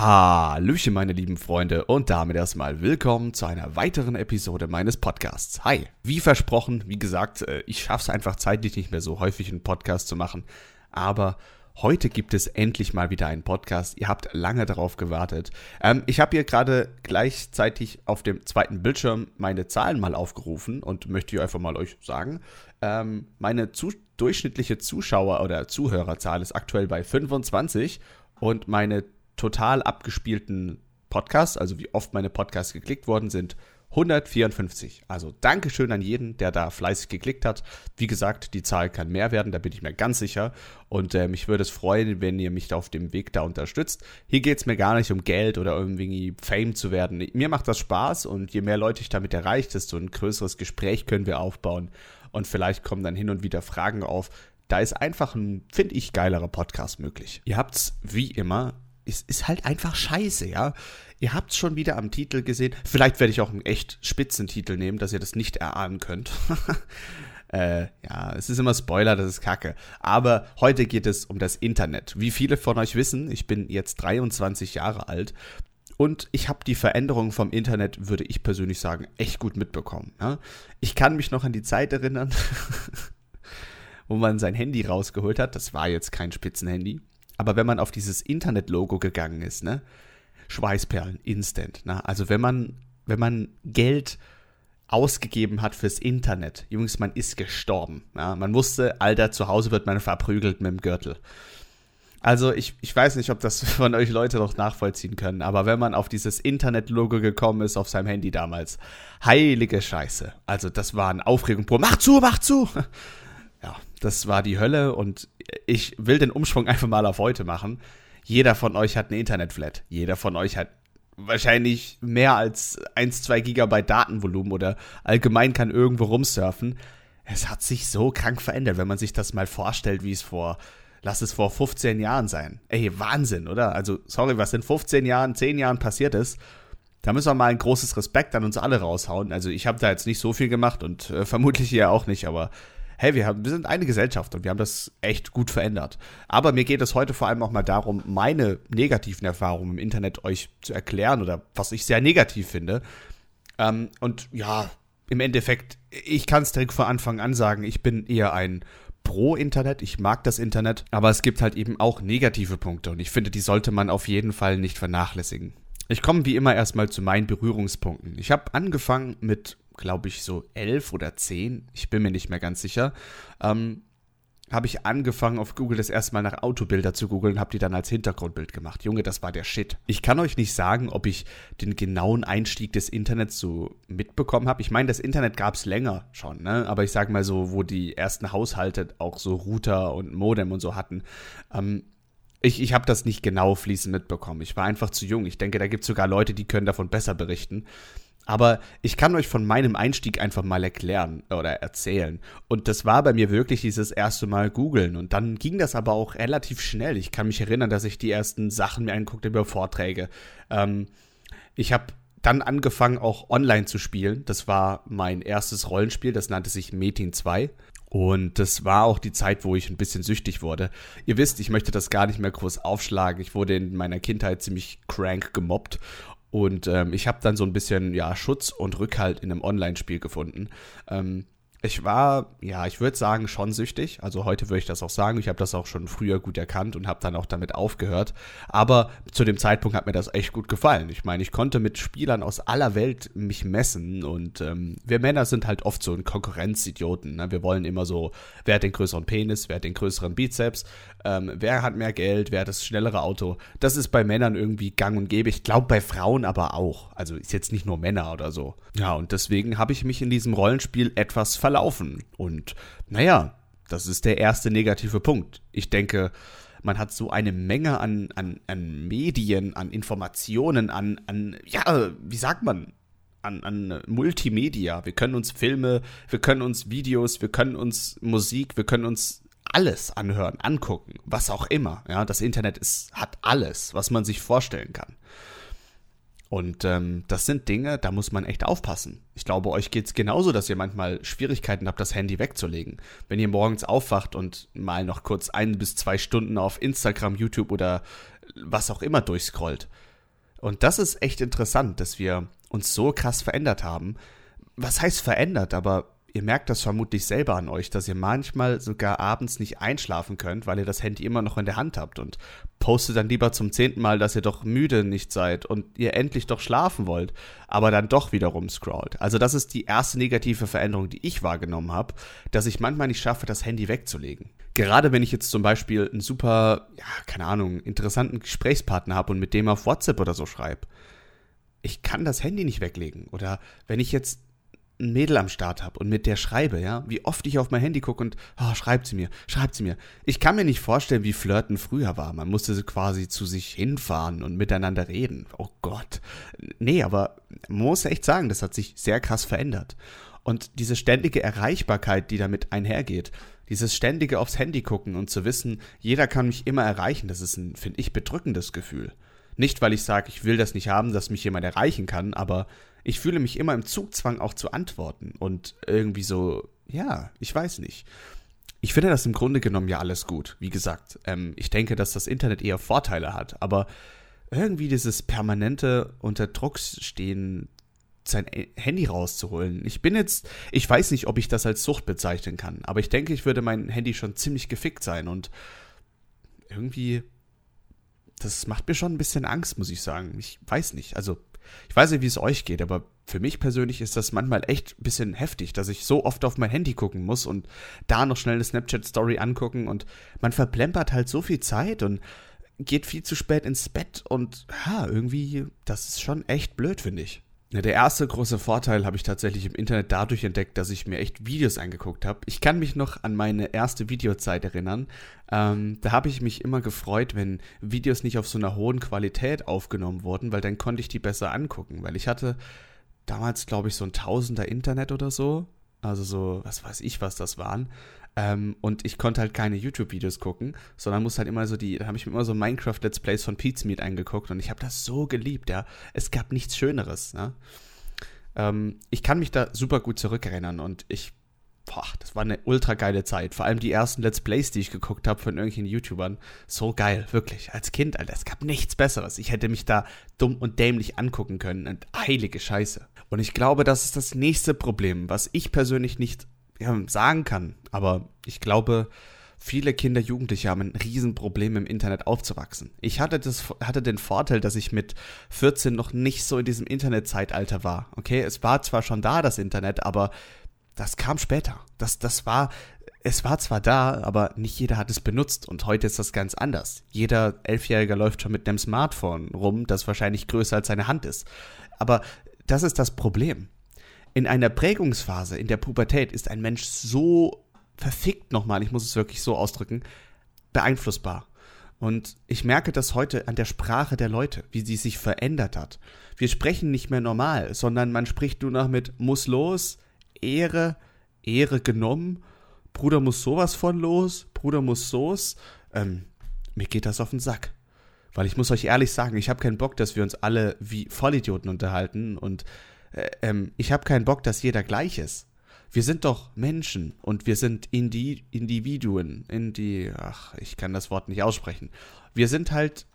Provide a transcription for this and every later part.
Hallöchen, meine lieben Freunde, und damit erstmal willkommen zu einer weiteren Episode meines Podcasts. Hi. Wie versprochen, wie gesagt, äh, ich schaffe es einfach zeitlich nicht mehr so häufig einen Podcast zu machen, aber heute gibt es endlich mal wieder einen Podcast. Ihr habt lange darauf gewartet. Ähm, ich habe hier gerade gleichzeitig auf dem zweiten Bildschirm meine Zahlen mal aufgerufen und möchte hier einfach mal euch sagen, ähm, meine zu durchschnittliche Zuschauer- oder Zuhörerzahl ist aktuell bei 25 und meine total abgespielten Podcasts, also wie oft meine Podcasts geklickt worden sind, 154. Also Dankeschön an jeden, der da fleißig geklickt hat. Wie gesagt, die Zahl kann mehr werden, da bin ich mir ganz sicher. Und äh, mich würde es freuen, wenn ihr mich auf dem Weg da unterstützt. Hier geht es mir gar nicht um Geld oder irgendwie Fame zu werden. Mir macht das Spaß und je mehr Leute ich damit erreiche, desto ein größeres Gespräch können wir aufbauen. Und vielleicht kommen dann hin und wieder Fragen auf. Da ist einfach ein, finde ich, geilerer Podcast möglich. Ihr habt's wie immer es ist halt einfach scheiße, ja. Ihr habt es schon wieder am Titel gesehen. Vielleicht werde ich auch einen echt Spitzentitel nehmen, dass ihr das nicht erahnen könnt. äh, ja, es ist immer Spoiler, das ist Kacke. Aber heute geht es um das Internet. Wie viele von euch wissen, ich bin jetzt 23 Jahre alt und ich habe die Veränderung vom Internet, würde ich persönlich sagen, echt gut mitbekommen. Ja? Ich kann mich noch an die Zeit erinnern, wo man sein Handy rausgeholt hat. Das war jetzt kein Spitzenhandy. Aber wenn man auf dieses Internet-Logo gegangen ist, ne? Schweißperlen, instant. Ne? Also wenn man, wenn man Geld ausgegeben hat fürs Internet, Jungs, man ist gestorben. Ja? Man wusste, Alter, zu Hause wird man verprügelt mit dem Gürtel. Also ich, ich weiß nicht, ob das von euch Leute noch nachvollziehen können, aber wenn man auf dieses Internet-Logo gekommen ist auf seinem Handy damals, heilige Scheiße. Also das war eine Aufregung. Mach zu, mach zu! Ja, das war die Hölle und ich will den Umschwung einfach mal auf heute machen. Jeder von euch hat eine Internetflat. Jeder von euch hat wahrscheinlich mehr als 1, 2 Gigabyte Datenvolumen oder allgemein kann irgendwo rumsurfen. Es hat sich so krank verändert, wenn man sich das mal vorstellt, wie es vor, lass es vor 15 Jahren sein. Ey, Wahnsinn, oder? Also, sorry, was in 15 Jahren, 10 Jahren passiert ist, da müssen wir mal ein großes Respekt an uns alle raushauen. Also, ich habe da jetzt nicht so viel gemacht und äh, vermutlich ihr auch nicht, aber hey, wir, haben, wir sind eine Gesellschaft und wir haben das echt gut verändert. Aber mir geht es heute vor allem auch mal darum, meine negativen Erfahrungen im Internet euch zu erklären oder was ich sehr negativ finde. Ähm, und ja, im Endeffekt, ich kann es direkt von Anfang an sagen, ich bin eher ein Pro-Internet, ich mag das Internet, aber es gibt halt eben auch negative Punkte und ich finde, die sollte man auf jeden Fall nicht vernachlässigen. Ich komme wie immer erstmal zu meinen Berührungspunkten. Ich habe angefangen mit glaube ich, so elf oder zehn, ich bin mir nicht mehr ganz sicher, ähm, habe ich angefangen auf Google das erste Mal nach Autobilder zu googeln und habe die dann als Hintergrundbild gemacht. Junge, das war der Shit. Ich kann euch nicht sagen, ob ich den genauen Einstieg des Internets so mitbekommen habe. Ich meine, das Internet gab es länger schon, ne? Aber ich sage mal so, wo die ersten Haushalte auch so Router und Modem und so hatten. Ähm, ich, ich habe das nicht genau fließend mitbekommen. Ich war einfach zu jung. Ich denke, da gibt es sogar Leute, die können davon besser berichten. Aber ich kann euch von meinem Einstieg einfach mal erklären oder erzählen. Und das war bei mir wirklich dieses erste Mal googeln. Und dann ging das aber auch relativ schnell. Ich kann mich erinnern, dass ich die ersten Sachen mir anguckte über Vorträge. Ähm, ich habe dann angefangen, auch online zu spielen. Das war mein erstes Rollenspiel, das nannte sich Metin 2. Und das war auch die Zeit, wo ich ein bisschen süchtig wurde. Ihr wisst, ich möchte das gar nicht mehr groß aufschlagen. Ich wurde in meiner Kindheit ziemlich crank gemobbt und ähm, ich habe dann so ein bisschen ja, Schutz und Rückhalt in einem Online-Spiel gefunden. Ähm, ich war, ja, ich würde sagen, schon süchtig. Also heute würde ich das auch sagen. Ich habe das auch schon früher gut erkannt und habe dann auch damit aufgehört. Aber zu dem Zeitpunkt hat mir das echt gut gefallen. Ich meine, ich konnte mit Spielern aus aller Welt mich messen und ähm, wir Männer sind halt oft so ein Konkurrenzidioten. Ne? Wir wollen immer so, wer hat den größeren Penis, wer hat den größeren Bizeps, ähm, wer hat mehr Geld, wer hat das schnellere Auto. Das ist bei Männern irgendwie gang und gäbe. Ich glaube bei Frauen aber auch. Also ist jetzt nicht nur Männer oder so. Ja, und deswegen habe ich mich in diesem Rollenspiel etwas verletzt verlaufen. Und naja, das ist der erste negative Punkt. Ich denke, man hat so eine Menge an, an, an Medien, an Informationen, an, an, ja, wie sagt man, an, an Multimedia. Wir können uns Filme, wir können uns Videos, wir können uns Musik, wir können uns alles anhören, angucken, was auch immer. Ja, das Internet ist, hat alles, was man sich vorstellen kann. Und ähm, das sind Dinge, da muss man echt aufpassen. Ich glaube, euch geht's genauso, dass ihr manchmal Schwierigkeiten habt, das Handy wegzulegen. Wenn ihr morgens aufwacht und mal noch kurz ein bis zwei Stunden auf Instagram, YouTube oder was auch immer durchscrollt. Und das ist echt interessant, dass wir uns so krass verändert haben. Was heißt verändert? Aber ihr merkt das vermutlich selber an euch, dass ihr manchmal sogar abends nicht einschlafen könnt, weil ihr das Handy immer noch in der Hand habt und postet dann lieber zum zehnten Mal, dass ihr doch müde nicht seid und ihr endlich doch schlafen wollt, aber dann doch wieder rumscrollt. Also das ist die erste negative Veränderung, die ich wahrgenommen habe, dass ich manchmal nicht schaffe, das Handy wegzulegen. Gerade wenn ich jetzt zum Beispiel einen super, ja, keine Ahnung, interessanten Gesprächspartner habe und mit dem auf WhatsApp oder so schreibe. Ich kann das Handy nicht weglegen. Oder wenn ich jetzt ein Mädel am Start habe und mit der schreibe, ja, wie oft ich auf mein Handy gucke und oh, schreibt sie mir, schreibt sie mir. Ich kann mir nicht vorstellen, wie Flirten früher war. Man musste quasi zu sich hinfahren und miteinander reden. Oh Gott. Nee, aber man muss echt sagen, das hat sich sehr krass verändert. Und diese ständige Erreichbarkeit, die damit einhergeht, dieses ständige aufs Handy gucken und zu wissen, jeder kann mich immer erreichen, das ist ein, finde ich, bedrückendes Gefühl. Nicht, weil ich sage, ich will das nicht haben, dass mich jemand erreichen kann, aber ich fühle mich immer im Zugzwang auch zu antworten und irgendwie so, ja, ich weiß nicht. Ich finde das im Grunde genommen ja alles gut. Wie gesagt, ähm, ich denke, dass das Internet eher Vorteile hat, aber irgendwie dieses permanente unter Druck stehen, sein Handy rauszuholen. Ich bin jetzt, ich weiß nicht, ob ich das als Sucht bezeichnen kann, aber ich denke, ich würde mein Handy schon ziemlich gefickt sein und irgendwie, das macht mir schon ein bisschen Angst, muss ich sagen. Ich weiß nicht, also ich weiß nicht, wie es euch geht, aber für mich persönlich ist das manchmal echt ein bisschen heftig, dass ich so oft auf mein Handy gucken muss und da noch schnell eine Snapchat-Story angucken und man verplempert halt so viel Zeit und geht viel zu spät ins Bett und ja, irgendwie, das ist schon echt blöd, finde ich. Der erste große Vorteil habe ich tatsächlich im Internet dadurch entdeckt, dass ich mir echt Videos angeguckt habe. Ich kann mich noch an meine erste Videozeit erinnern. Ähm, da habe ich mich immer gefreut, wenn Videos nicht auf so einer hohen Qualität aufgenommen wurden, weil dann konnte ich die besser angucken. Weil ich hatte damals, glaube ich, so ein Tausender Internet oder so. Also so, was weiß ich, was das waren. Ähm, und ich konnte halt keine YouTube-Videos gucken, sondern musste halt immer so die, da habe ich mir immer so Minecraft-Let's Plays von Pete's Meat angeguckt und ich habe das so geliebt, ja. Es gab nichts Schöneres, ja. Ähm, ich kann mich da super gut zurückerinnern und ich, boah, das war eine ultra geile Zeit. Vor allem die ersten Let's Plays, die ich geguckt habe von irgendwelchen YouTubern. So geil, wirklich. Als Kind, Alter, es gab nichts Besseres. Ich hätte mich da dumm und dämlich angucken können und heilige Scheiße. Und ich glaube, das ist das nächste Problem, was ich persönlich nicht ja, sagen kann. Aber ich glaube, viele Kinder, Jugendliche haben ein Riesenproblem im Internet aufzuwachsen. Ich hatte, das, hatte den Vorteil, dass ich mit 14 noch nicht so in diesem Internetzeitalter war. Okay, es war zwar schon da, das Internet, aber das kam später. Das, das war, es war zwar da, aber nicht jeder hat es benutzt und heute ist das ganz anders. Jeder Elfjähriger läuft schon mit einem Smartphone rum, das wahrscheinlich größer als seine Hand ist. Aber das ist das Problem in einer Prägungsphase, in der Pubertät, ist ein Mensch so verfickt nochmal, ich muss es wirklich so ausdrücken, beeinflussbar. Und ich merke das heute an der Sprache der Leute, wie sie sich verändert hat. Wir sprechen nicht mehr normal, sondern man spricht nur noch mit muss los, Ehre, Ehre genommen, Bruder muss sowas von los, Bruder muss so's. Ähm, mir geht das auf den Sack. Weil ich muss euch ehrlich sagen, ich habe keinen Bock, dass wir uns alle wie Vollidioten unterhalten und äh, ähm, ich habe keinen Bock, dass jeder gleich ist. Wir sind doch Menschen und wir sind Indi Individuen, Indi, ach, ich kann das Wort nicht aussprechen. Wir sind halt,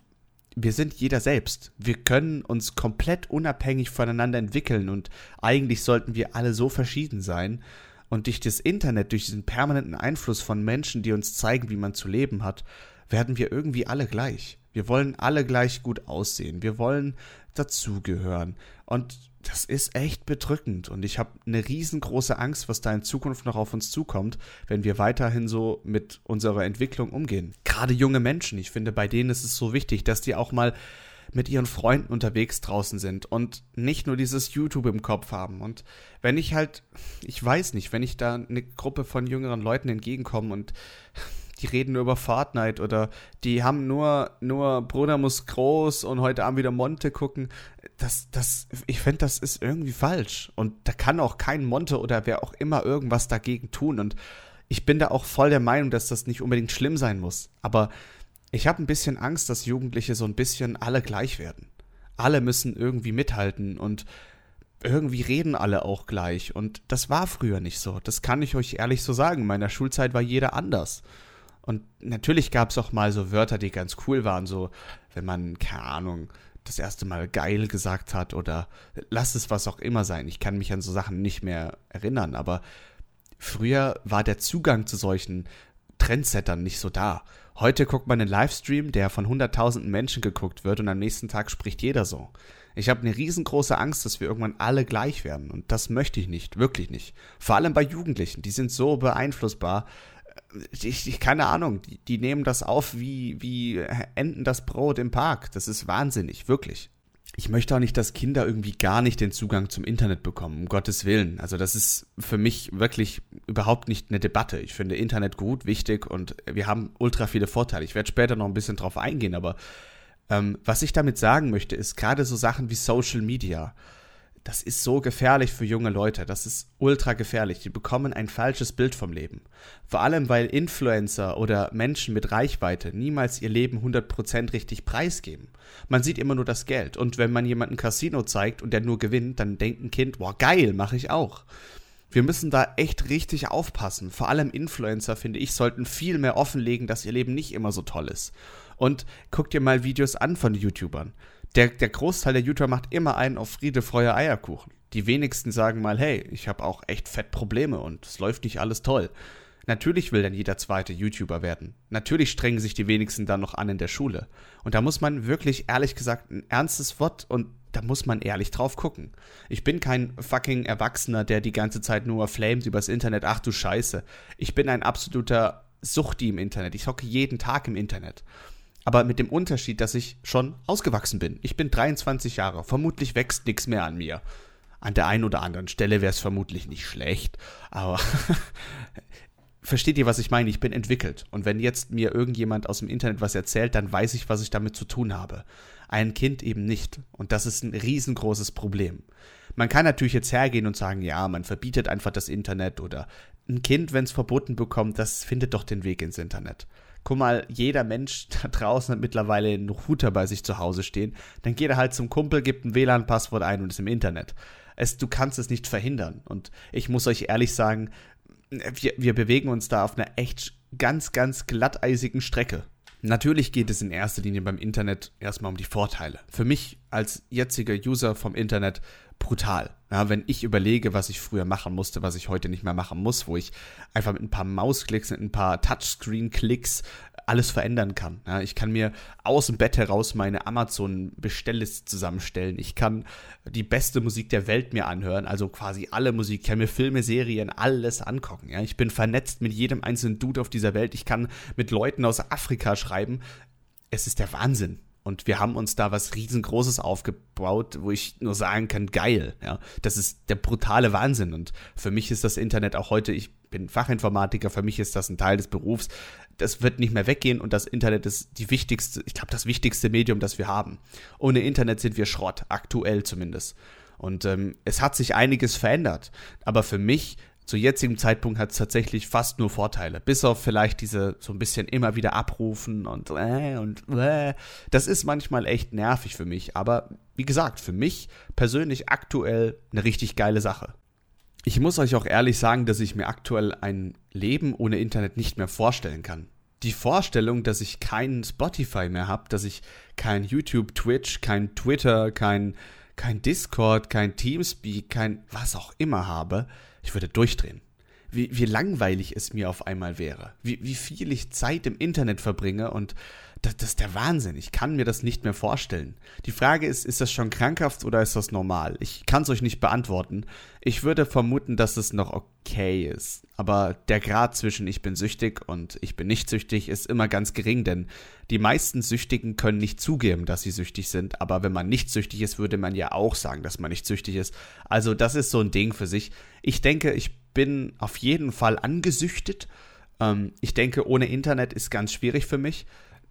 wir sind jeder selbst. Wir können uns komplett unabhängig voneinander entwickeln und eigentlich sollten wir alle so verschieden sein. Und durch das Internet, durch diesen permanenten Einfluss von Menschen, die uns zeigen, wie man zu leben hat, werden wir irgendwie alle gleich. Wir wollen alle gleich gut aussehen. Wir wollen dazugehören. Und das ist echt bedrückend und ich habe eine riesengroße Angst, was da in Zukunft noch auf uns zukommt, wenn wir weiterhin so mit unserer Entwicklung umgehen. Gerade junge Menschen, ich finde, bei denen ist es so wichtig, dass die auch mal mit ihren Freunden unterwegs draußen sind und nicht nur dieses YouTube im Kopf haben. Und wenn ich halt, ich weiß nicht, wenn ich da eine Gruppe von jüngeren Leuten entgegenkomme und die reden nur über Fortnite oder die haben nur, nur Bruder muss groß und heute Abend wieder Monte gucken. Das, das, ich finde, das ist irgendwie falsch. Und da kann auch kein Monte oder wer auch immer irgendwas dagegen tun. Und ich bin da auch voll der Meinung, dass das nicht unbedingt schlimm sein muss. Aber ich habe ein bisschen Angst, dass Jugendliche so ein bisschen alle gleich werden. Alle müssen irgendwie mithalten und irgendwie reden alle auch gleich. Und das war früher nicht so. Das kann ich euch ehrlich so sagen. In meiner Schulzeit war jeder anders. Und natürlich gab es auch mal so Wörter, die ganz cool waren, so wenn man, keine Ahnung, das erste Mal geil gesagt hat oder lass es was auch immer sein. Ich kann mich an so Sachen nicht mehr erinnern, aber früher war der Zugang zu solchen Trendsettern nicht so da. Heute guckt man einen Livestream, der von hunderttausenden Menschen geguckt wird und am nächsten Tag spricht jeder so. Ich habe eine riesengroße Angst, dass wir irgendwann alle gleich werden und das möchte ich nicht, wirklich nicht. Vor allem bei Jugendlichen, die sind so beeinflussbar. Ich, ich keine Ahnung, die, die nehmen das auf wie, wie Enten das Brot im Park. Das ist wahnsinnig, wirklich ich möchte auch nicht, dass Kinder irgendwie gar nicht den Zugang zum Internet bekommen, um Gottes Willen. Also das ist für mich wirklich überhaupt nicht eine Debatte. Ich finde Internet gut, wichtig und wir haben ultra viele Vorteile. Ich werde später noch ein bisschen drauf eingehen, aber ähm, was ich damit sagen möchte, ist gerade so Sachen wie Social Media das ist so gefährlich für junge Leute. Das ist ultra gefährlich. Die bekommen ein falsches Bild vom Leben. Vor allem, weil Influencer oder Menschen mit Reichweite niemals ihr Leben 100% richtig preisgeben. Man sieht immer nur das Geld. Und wenn man jemanden Casino zeigt und der nur gewinnt, dann denkt ein Kind, boah, geil, mache ich auch. Wir müssen da echt richtig aufpassen. Vor allem Influencer, finde ich, sollten viel mehr offenlegen, dass ihr Leben nicht immer so toll ist. Und guck dir mal Videos an von YouTubern der, der Großteil der YouTuber macht immer einen auf Friede, Freude, Eierkuchen. Die wenigsten sagen mal, hey, ich habe auch echt fett Probleme und es läuft nicht alles toll. Natürlich will dann jeder zweite YouTuber werden. Natürlich strengen sich die wenigsten dann noch an in der Schule. Und da muss man wirklich ehrlich gesagt ein ernstes Wort und da muss man ehrlich drauf gucken. Ich bin kein fucking Erwachsener, der die ganze Zeit nur flamet übers Internet. Ach du Scheiße. Ich bin ein absoluter Suchti im Internet. Ich hocke jeden Tag im Internet aber mit dem Unterschied, dass ich schon ausgewachsen bin. Ich bin 23 Jahre, vermutlich wächst nichts mehr an mir. An der einen oder anderen Stelle wäre es vermutlich nicht schlecht, aber versteht ihr, was ich meine? Ich bin entwickelt. Und wenn jetzt mir irgendjemand aus dem Internet was erzählt, dann weiß ich, was ich damit zu tun habe. Ein Kind eben nicht. Und das ist ein riesengroßes Problem. Man kann natürlich jetzt hergehen und sagen, ja, man verbietet einfach das Internet oder ein Kind, wenn es verboten bekommt, das findet doch den Weg ins Internet guck mal, jeder Mensch da draußen hat mittlerweile einen Router bei sich zu Hause stehen. Dann geht er halt zum Kumpel, gibt ein WLAN-Passwort ein und ist im Internet. Es, du kannst es nicht verhindern. Und ich muss euch ehrlich sagen, wir, wir bewegen uns da auf einer echt ganz, ganz glatteisigen Strecke. Natürlich geht es in erster Linie beim Internet erstmal um die Vorteile. Für mich als jetziger User vom Internet brutal. Ja, wenn ich überlege, was ich früher machen musste, was ich heute nicht mehr machen muss, wo ich einfach mit ein paar Mausklicks, mit ein paar Touchscreen-Klicks alles verändern kann. Ja, ich kann mir aus dem Bett heraus meine Amazon-Bestellliste zusammenstellen. Ich kann die beste Musik der Welt mir anhören, also quasi alle Musik. Ich kann mir Filme, Serien, alles angucken. Ja, ich bin vernetzt mit jedem einzelnen Dude auf dieser Welt. Ich kann mit Leuten aus Afrika schreiben. Es ist der Wahnsinn. Und wir haben uns da was riesengroßes aufgebaut, wo ich nur sagen kann, geil. Ja, das ist der brutale Wahnsinn. Und für mich ist das Internet auch heute, ich bin Fachinformatiker, für mich ist das ein Teil des Berufs. Das wird nicht mehr weggehen und das Internet ist die wichtigste, ich glaube, das wichtigste Medium, das wir haben. Ohne Internet sind wir Schrott, aktuell zumindest. Und ähm, es hat sich einiges verändert. Aber für mich zu jetzigem Zeitpunkt hat es tatsächlich fast nur Vorteile. Bis auf vielleicht diese so ein bisschen immer wieder abrufen und äh, und äh. Das ist manchmal echt nervig für mich. Aber wie gesagt, für mich persönlich aktuell eine richtig geile Sache. Ich muss euch auch ehrlich sagen, dass ich mir aktuell ein Leben ohne Internet nicht mehr vorstellen kann. Die Vorstellung, dass ich keinen Spotify mehr habe, dass ich kein YouTube, Twitch, kein Twitter, kein, kein Discord, kein Teamspeak, kein was auch immer habe, ich würde durchdrehen. Wie, wie langweilig es mir auf einmal wäre. Wie, wie viel ich Zeit im Internet verbringe und das, das ist der Wahnsinn. Ich kann mir das nicht mehr vorstellen. Die Frage ist, ist das schon krankhaft oder ist das normal? Ich kann es euch nicht beantworten. Ich würde vermuten, dass es noch okay ist. Aber der Grad zwischen ich bin süchtig und ich bin nicht süchtig ist immer ganz gering, denn die meisten Süchtigen können nicht zugeben, dass sie süchtig sind. Aber wenn man nicht süchtig ist, würde man ja auch sagen, dass man nicht süchtig ist. Also das ist so ein Ding für sich. Ich denke, ich bin auf jeden Fall angesüchtet. Ähm, ich denke, ohne Internet ist ganz schwierig für mich.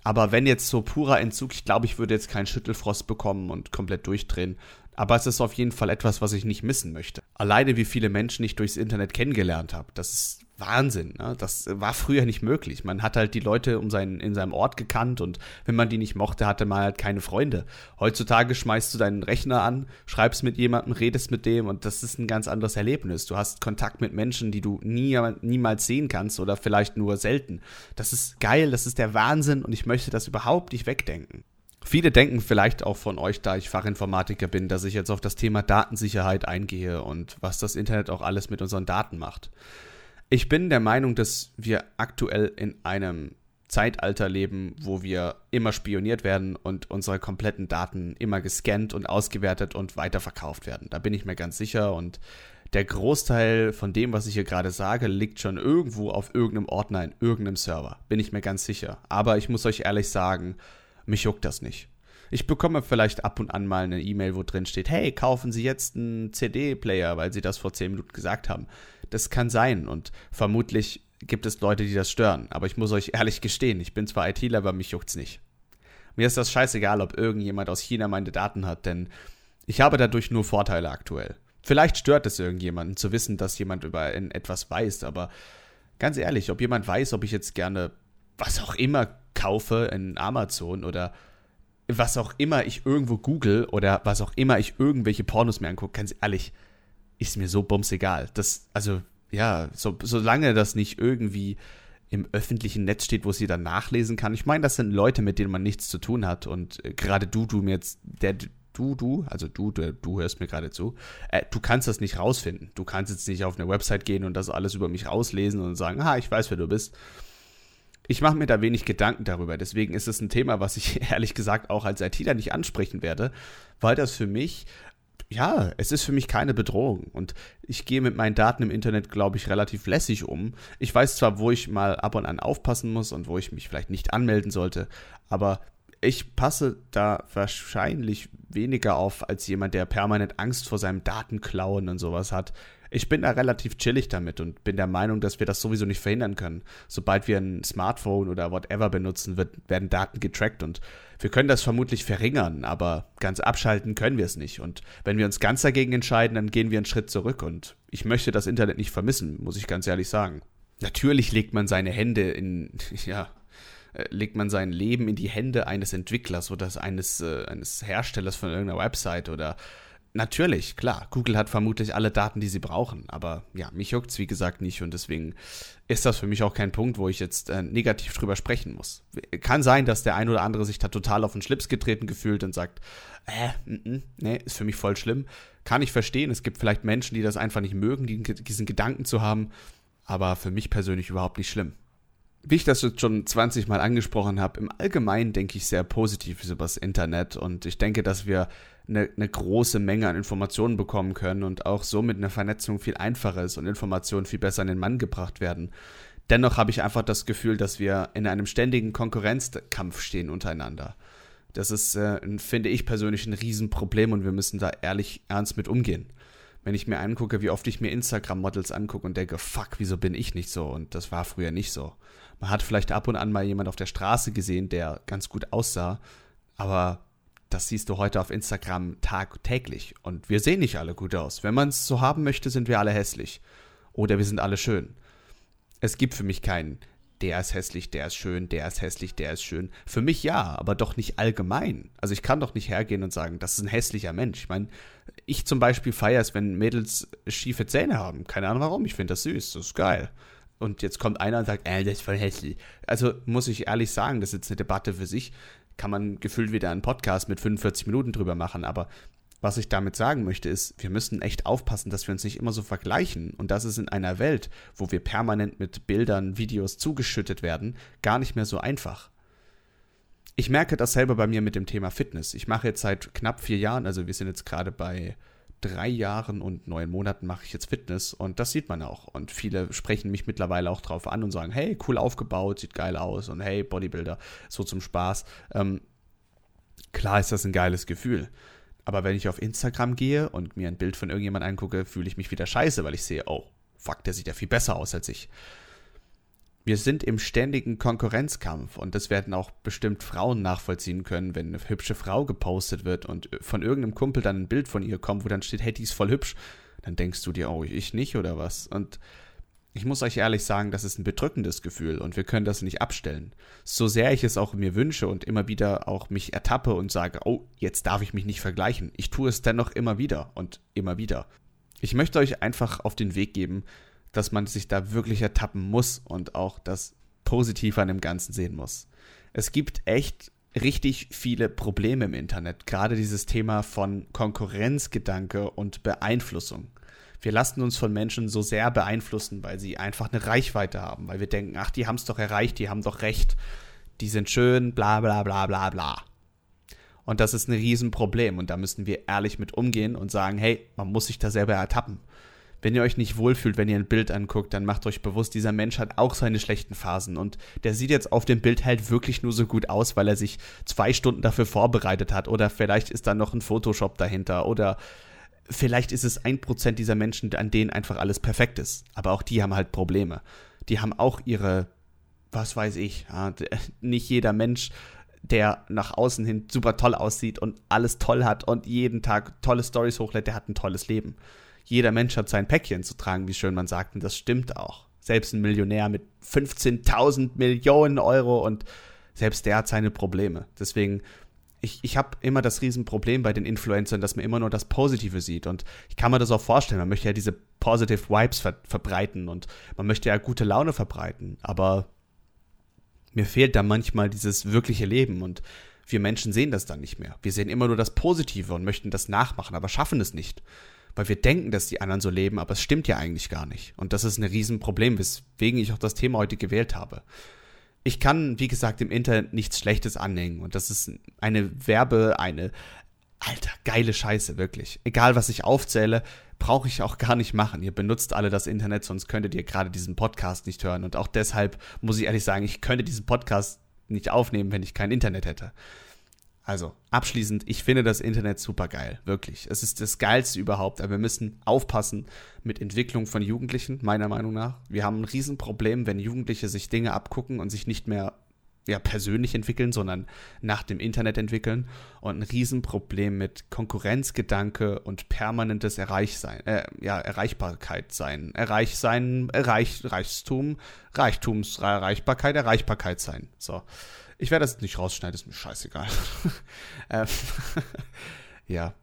Aber wenn jetzt so purer Entzug, ich glaube, ich würde jetzt keinen Schüttelfrost bekommen und komplett durchdrehen. Aber es ist auf jeden Fall etwas, was ich nicht missen möchte. Alleine wie viele Menschen ich durchs Internet kennengelernt habe, das ist Wahnsinn. Ne? Das war früher nicht möglich. Man hat halt die Leute um seinen, in seinem Ort gekannt und wenn man die nicht mochte, hatte man halt keine Freunde. Heutzutage schmeißt du deinen Rechner an, schreibst mit jemandem, redest mit dem und das ist ein ganz anderes Erlebnis. Du hast Kontakt mit Menschen, die du nie, niemals sehen kannst oder vielleicht nur selten. Das ist geil, das ist der Wahnsinn und ich möchte das überhaupt nicht wegdenken. Viele denken vielleicht auch von euch, da ich Fachinformatiker bin, dass ich jetzt auf das Thema Datensicherheit eingehe und was das Internet auch alles mit unseren Daten macht. Ich bin der Meinung, dass wir aktuell in einem Zeitalter leben, wo wir immer spioniert werden und unsere kompletten Daten immer gescannt und ausgewertet und weiterverkauft werden. Da bin ich mir ganz sicher und der Großteil von dem, was ich hier gerade sage, liegt schon irgendwo auf irgendeinem Ordner in irgendeinem Server. Bin ich mir ganz sicher. Aber ich muss euch ehrlich sagen, mich juckt das nicht. Ich bekomme vielleicht ab und an mal eine E-Mail, wo drin steht, hey, kaufen Sie jetzt einen CD-Player, weil Sie das vor 10 Minuten gesagt haben. Das kann sein und vermutlich gibt es Leute, die das stören. Aber ich muss euch ehrlich gestehen, ich bin zwar ITler, aber mich juckt's nicht. Mir ist das scheißegal, ob irgendjemand aus China meine Daten hat, denn ich habe dadurch nur Vorteile aktuell. Vielleicht stört es irgendjemanden zu wissen, dass jemand über etwas weiß, aber ganz ehrlich, ob jemand weiß, ob ich jetzt gerne was auch immer kaufe in Amazon oder was auch immer ich irgendwo google oder was auch immer ich irgendwelche Pornos mir angucke, ganz ehrlich, ist mir so bumsegal. Das, also, ja, so, solange das nicht irgendwie im öffentlichen Netz steht, wo sie dann nachlesen kann. Ich meine, das sind Leute, mit denen man nichts zu tun hat. Und äh, gerade du, du mir jetzt, der, du, du, also du, du, du hörst mir gerade zu, äh, du kannst das nicht rausfinden. Du kannst jetzt nicht auf eine Website gehen und das alles über mich rauslesen und sagen, ah, ich weiß, wer du bist ich mache mir da wenig Gedanken darüber. Deswegen ist es ein Thema, was ich ehrlich gesagt auch als ITler nicht ansprechen werde, weil das für mich, ja, es ist für mich keine Bedrohung. Und ich gehe mit meinen Daten im Internet, glaube ich, relativ lässig um. Ich weiß zwar, wo ich mal ab und an aufpassen muss und wo ich mich vielleicht nicht anmelden sollte, aber ich passe da wahrscheinlich weniger auf als jemand, der permanent Angst vor seinem Datenklauen und sowas hat ich bin da relativ chillig damit und bin der Meinung, dass wir das sowieso nicht verhindern können. Sobald wir ein Smartphone oder whatever benutzen, wird, werden Daten getrackt und wir können das vermutlich verringern, aber ganz abschalten können wir es nicht. Und wenn wir uns ganz dagegen entscheiden, dann gehen wir einen Schritt zurück und ich möchte das Internet nicht vermissen, muss ich ganz ehrlich sagen. Natürlich legt man seine Hände in, ja, äh, legt man sein Leben in die Hände eines Entwicklers oder eines, äh, eines Herstellers von irgendeiner Website oder Natürlich, klar. Google hat vermutlich alle Daten, die sie brauchen. Aber ja, mich juckt es wie gesagt nicht und deswegen ist das für mich auch kein Punkt, wo ich jetzt äh, negativ drüber sprechen muss. Kann sein, dass der ein oder andere sich da total auf den Schlips getreten gefühlt und sagt, äh, n -n, nee, ist für mich voll schlimm. Kann ich verstehen. Es gibt vielleicht Menschen, die das einfach nicht mögen, die, diesen Gedanken zu haben. Aber für mich persönlich überhaupt nicht schlimm wie ich das jetzt schon 20 Mal angesprochen habe, im Allgemeinen denke ich sehr positiv über das Internet und ich denke, dass wir eine, eine, große Menge an Informationen bekommen können und auch somit eine Vernetzung viel einfacher ist und Informationen viel besser in den Mann gebracht werden. Dennoch habe ich einfach das Gefühl, dass wir in einem ständigen Konkurrenzkampf stehen untereinander. Das ist, äh, finde ich persönlich, ein Riesenproblem und wir müssen da ehrlich ernst mit umgehen. Wenn ich mir angucke, wie oft ich mir Instagram-Models angucke und denke, fuck, wieso bin ich nicht so? Und das war früher nicht so. Man hat vielleicht ab und an mal jemand auf der Straße gesehen, der ganz gut aussah, aber das siehst du heute auf Instagram tagtäglich. Und wir sehen nicht alle gut aus. Wenn man es so haben möchte, sind wir alle hässlich. Oder wir sind alle schön. Es gibt für mich keinen, der ist hässlich, der ist schön, der ist hässlich, der ist schön. Für mich ja, aber doch nicht allgemein. Also ich kann doch nicht hergehen und sagen, das ist ein hässlicher Mensch. Ich meine, ich zum Beispiel feiere es, wenn Mädels schiefe Zähne haben. Keine Ahnung warum, ich finde das süß, das ist geil. Und jetzt kommt einer und sagt, äh, das ist voll hässlich. Also muss ich ehrlich sagen, das ist jetzt eine Debatte für sich kann man gefühlt wieder einen Podcast mit 45 Minuten drüber machen. Aber was ich damit sagen möchte, ist, wir müssen echt aufpassen, dass wir uns nicht immer so vergleichen. Und das ist in einer Welt, wo wir permanent mit Bildern, Videos zugeschüttet werden, gar nicht mehr so einfach. Ich merke das selber bei mir mit dem Thema Fitness. Ich mache jetzt seit knapp vier Jahren, also wir sind jetzt gerade bei drei Jahren und neun Monaten mache ich jetzt Fitness und das sieht man auch. Und viele sprechen mich mittlerweile auch drauf an und sagen, hey, cool aufgebaut, sieht geil aus und hey, Bodybuilder, so zum Spaß. Ähm, klar ist das ein geiles Gefühl. Aber wenn ich auf Instagram gehe und mir ein Bild von irgendjemandem angucke, fühle ich mich wieder scheiße, weil ich sehe, oh, fuck, der sieht ja viel besser aus als ich. Wir sind im ständigen Konkurrenzkampf und das werden auch bestimmt Frauen nachvollziehen können, wenn eine hübsche Frau gepostet wird und von irgendeinem Kumpel dann ein Bild von ihr kommt, wo dann steht, hey, die ist voll hübsch. Dann denkst du dir, oh, ich nicht oder was? Und ich muss euch ehrlich sagen, das ist ein bedrückendes Gefühl und wir können das nicht abstellen. So sehr ich es auch mir wünsche und immer wieder auch mich ertappe und sage, oh, jetzt darf ich mich nicht vergleichen. Ich tue es dennoch immer wieder und immer wieder. Ich möchte euch einfach auf den Weg geben, dass man sich da wirklich ertappen muss und auch das Positive an dem Ganzen sehen muss. Es gibt echt richtig viele Probleme im Internet. Gerade dieses Thema von Konkurrenzgedanke und Beeinflussung. Wir lassen uns von Menschen so sehr beeinflussen, weil sie einfach eine Reichweite haben, weil wir denken, ach, die haben es doch erreicht, die haben doch recht, die sind schön, bla bla bla bla bla. Und das ist ein Riesenproblem und da müssen wir ehrlich mit umgehen und sagen, hey, man muss sich da selber ertappen. Wenn ihr euch nicht wohlfühlt, wenn ihr ein Bild anguckt, dann macht euch bewusst, dieser Mensch hat auch seine schlechten Phasen und der sieht jetzt auf dem Bild halt wirklich nur so gut aus, weil er sich zwei Stunden dafür vorbereitet hat oder vielleicht ist da noch ein Photoshop dahinter oder vielleicht ist es ein Prozent dieser Menschen, an denen einfach alles perfekt ist. Aber auch die haben halt Probleme. Die haben auch ihre, was weiß ich, ja, nicht jeder Mensch der nach außen hin super toll aussieht und alles toll hat und jeden Tag tolle Stories hochlädt, der hat ein tolles Leben. Jeder Mensch hat sein Päckchen zu tragen, wie schön man sagt, und das stimmt auch. Selbst ein Millionär mit 15.000 Millionen Euro und selbst der hat seine Probleme. Deswegen, ich, ich habe immer das Riesenproblem bei den Influencern, dass man immer nur das Positive sieht. Und ich kann mir das auch vorstellen, man möchte ja diese Positive Vibes ver verbreiten und man möchte ja gute Laune verbreiten. Aber mir fehlt da manchmal dieses wirkliche Leben und wir Menschen sehen das dann nicht mehr. Wir sehen immer nur das Positive und möchten das nachmachen, aber schaffen es nicht. Weil wir denken, dass die anderen so leben, aber es stimmt ja eigentlich gar nicht. Und das ist ein Riesenproblem, weswegen ich auch das Thema heute gewählt habe. Ich kann, wie gesagt, im Internet nichts Schlechtes anhängen. Und das ist eine Werbe, eine, alter, geile Scheiße, wirklich. Egal, was ich aufzähle, brauche ich auch gar nicht machen. Ihr benutzt alle das Internet, sonst könntet ihr gerade diesen Podcast nicht hören. Und auch deshalb muss ich ehrlich sagen, ich könnte diesen Podcast nicht aufnehmen, wenn ich kein Internet hätte. Also, abschließend, ich finde das Internet super geil, wirklich. Es ist das Geilste überhaupt, aber wir müssen aufpassen mit Entwicklung von Jugendlichen, meiner Meinung nach. Wir haben ein Riesenproblem, wenn Jugendliche sich Dinge abgucken und sich nicht mehr ja, persönlich entwickeln, sondern nach dem Internet entwickeln und ein Riesenproblem mit Konkurrenzgedanke und permanentes Erreichsein, äh, ja, Erreichbarkeit sein, Erreich sein, Erreich, Reichtum, Reichtumserreichbarkeit, Erreichbarkeit sein. So. Ich werde das nicht rausschneiden, ist mir scheißegal. Ähm, ja,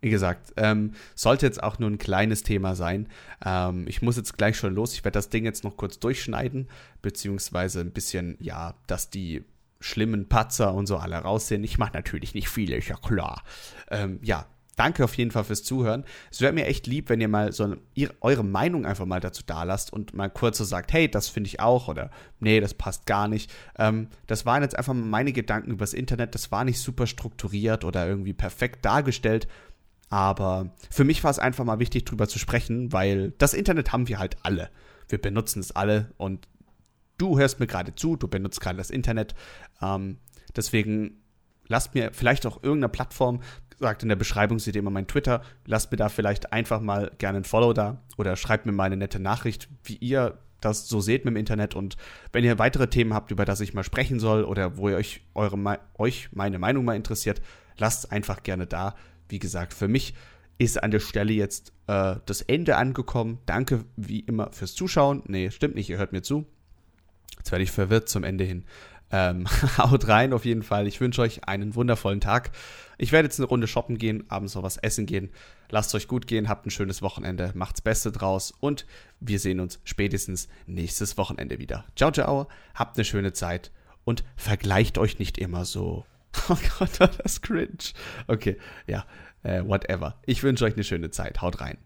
wie gesagt, ähm, sollte jetzt auch nur ein kleines Thema sein. Ähm, ich muss jetzt gleich schon los. Ich werde das Ding jetzt noch kurz durchschneiden, beziehungsweise ein bisschen, ja, dass die schlimmen Patzer und so alle raussehen. Ich mache natürlich nicht viele, ist ja klar. Ähm, ja, danke auf jeden Fall fürs Zuhören. Es wäre mir echt lieb, wenn ihr mal so ihre, eure Meinung einfach mal dazu da lasst und mal kurz so sagt, hey, das finde ich auch oder nee, das passt gar nicht. Ähm, das waren jetzt einfach meine Gedanken übers Internet. Das war nicht super strukturiert oder irgendwie perfekt dargestellt. Aber für mich war es einfach mal wichtig, drüber zu sprechen, weil das Internet haben wir halt alle. Wir benutzen es alle und du hörst mir gerade zu, du benutzt gerade das Internet. Ähm, deswegen lasst mir vielleicht auch irgendeine Plattform, sagt in der Beschreibung, seht ihr immer mein Twitter, lasst mir da vielleicht einfach mal gerne ein Follow da oder schreibt mir mal eine nette Nachricht, wie ihr das so seht mit dem Internet und wenn ihr weitere Themen habt, über das ich mal sprechen soll oder wo ihr euch, eure, euch meine Meinung mal interessiert, lasst einfach gerne da wie gesagt, für mich ist an der Stelle jetzt äh, das Ende angekommen. Danke wie immer fürs Zuschauen. Nee, stimmt nicht, ihr hört mir zu. Jetzt werde ich verwirrt zum Ende hin. Ähm, haut rein auf jeden Fall. Ich wünsche euch einen wundervollen Tag. Ich werde jetzt eine Runde shoppen gehen, abends noch was essen gehen. Lasst euch gut gehen, habt ein schönes Wochenende, macht's Beste draus und wir sehen uns spätestens nächstes Wochenende wieder. Ciao, ciao, habt eine schöne Zeit und vergleicht euch nicht immer so. Oh Gott, das ist cringe. Okay, ja, äh, whatever. Ich wünsche euch eine schöne Zeit. Haut rein.